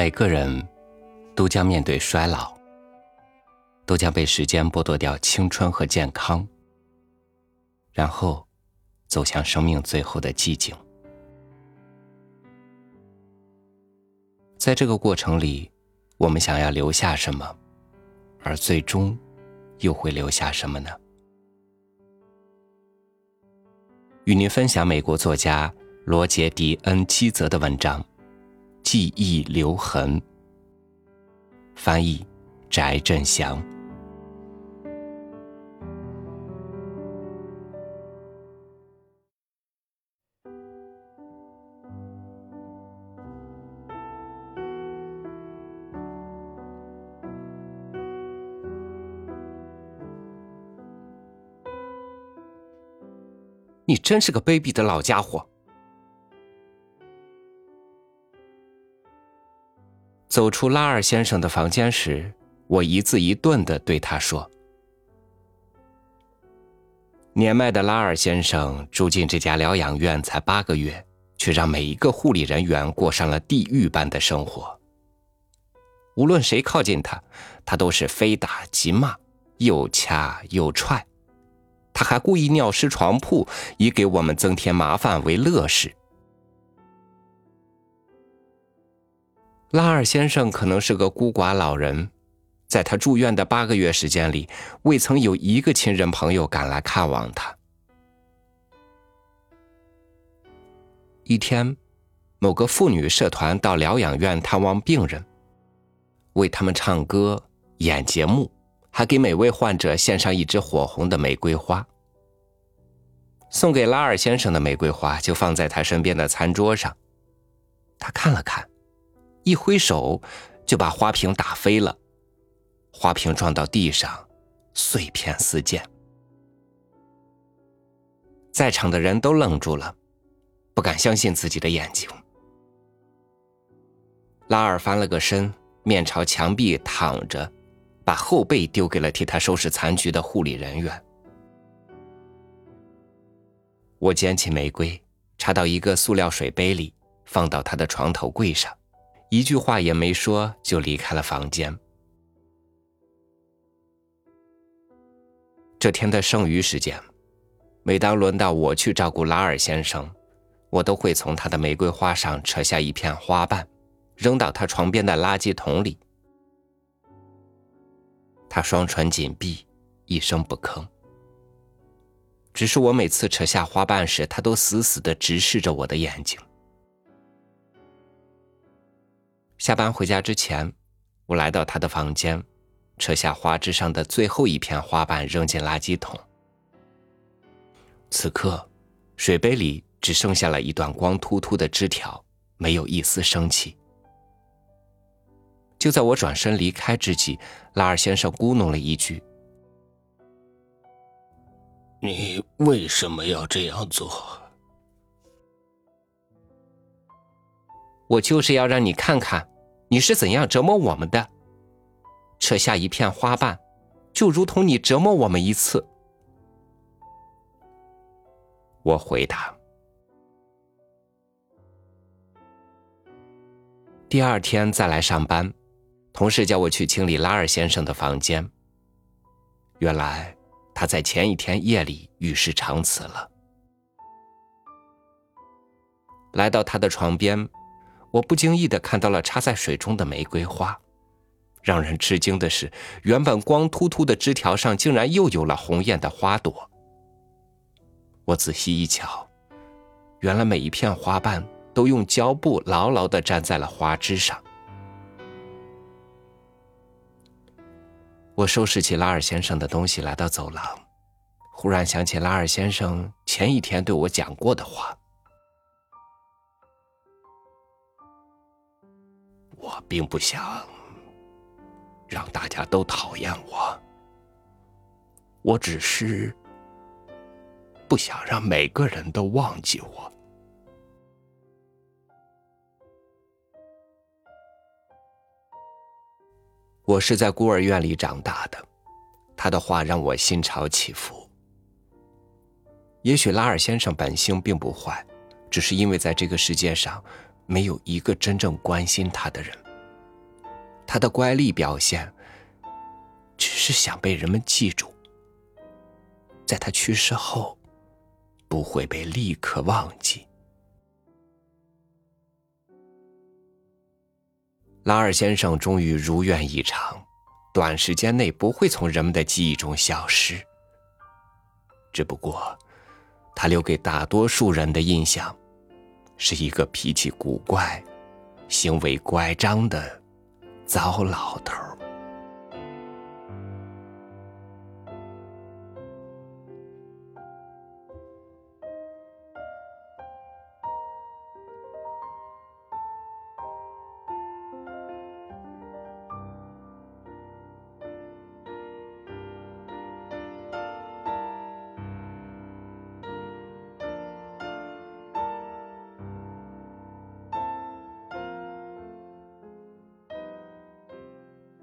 每个人都将面对衰老，都将被时间剥夺掉青春和健康，然后走向生命最后的寂静。在这个过程里，我们想要留下什么，而最终又会留下什么呢？与您分享美国作家罗杰·迪恩·基泽的文章。记忆留痕。翻译：翟振祥。你真是个卑鄙的老家伙！走出拉尔先生的房间时，我一字一顿的对他说：“年迈的拉尔先生住进这家疗养院才八个月，却让每一个护理人员过上了地狱般的生活。无论谁靠近他，他都是非打即骂，又掐又踹。他还故意尿湿床铺，以给我们增添麻烦为乐事。”拉尔先生可能是个孤寡老人，在他住院的八个月时间里，未曾有一个亲人朋友赶来看望他。一天，某个妇女社团到疗养院探望病人，为他们唱歌、演节目，还给每位患者献上一支火红的玫瑰花。送给拉尔先生的玫瑰花就放在他身边的餐桌上，他看了看。一挥手，就把花瓶打飞了，花瓶撞到地上，碎片四溅。在场的人都愣住了，不敢相信自己的眼睛。拉尔翻了个身，面朝墙壁躺着，把后背丢给了替他收拾残局的护理人员。我捡起玫瑰，插到一个塑料水杯里，放到他的床头柜上。一句话也没说，就离开了房间。这天的剩余时间，每当轮到我去照顾拉尔先生，我都会从他的玫瑰花上扯下一片花瓣，扔到他床边的垃圾桶里。他双唇紧闭，一声不吭。只是我每次扯下花瓣时，他都死死的直视着我的眼睛。下班回家之前，我来到他的房间，扯下花枝上的最后一片花瓣，扔进垃圾桶。此刻，水杯里只剩下了一段光秃秃的枝条，没有一丝生气。就在我转身离开之际，拉尔先生咕哝了一句：“你为什么要这样做？”我就是要让你看看，你是怎样折磨我们的。扯下一片花瓣，就如同你折磨我们一次。我回答。第二天再来上班，同事叫我去清理拉尔先生的房间。原来他在前一天夜里与世长辞了。来到他的床边。我不经意的看到了插在水中的玫瑰花，让人吃惊的是，原本光秃秃的枝条上竟然又有了红艳的花朵。我仔细一瞧，原来每一片花瓣都用胶布牢牢的粘在了花枝上。我收拾起拉尔先生的东西，来到走廊，忽然想起拉尔先生前一天对我讲过的话。我并不想让大家都讨厌我，我只是不想让每个人都忘记我。我是在孤儿院里长大的，他的话让我心潮起伏。也许拉尔先生本性并不坏，只是因为在这个世界上。没有一个真正关心他的人，他的乖戾表现，只是想被人们记住，在他去世后，不会被立刻忘记。拉尔先生终于如愿以偿，短时间内不会从人们的记忆中消失。只不过，他留给大多数人的印象，是一个脾气古怪、行为乖张的糟老头。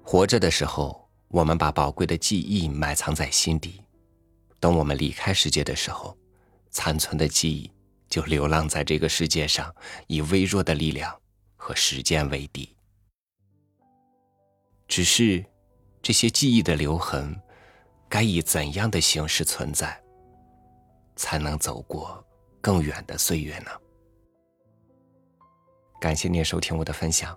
活着的时候，我们把宝贵的记忆埋藏在心底；等我们离开世界的时候，残存的记忆就流浪在这个世界上，以微弱的力量和时间为敌。只是，这些记忆的留痕，该以怎样的形式存在，才能走过更远的岁月呢？感谢您收听我的分享。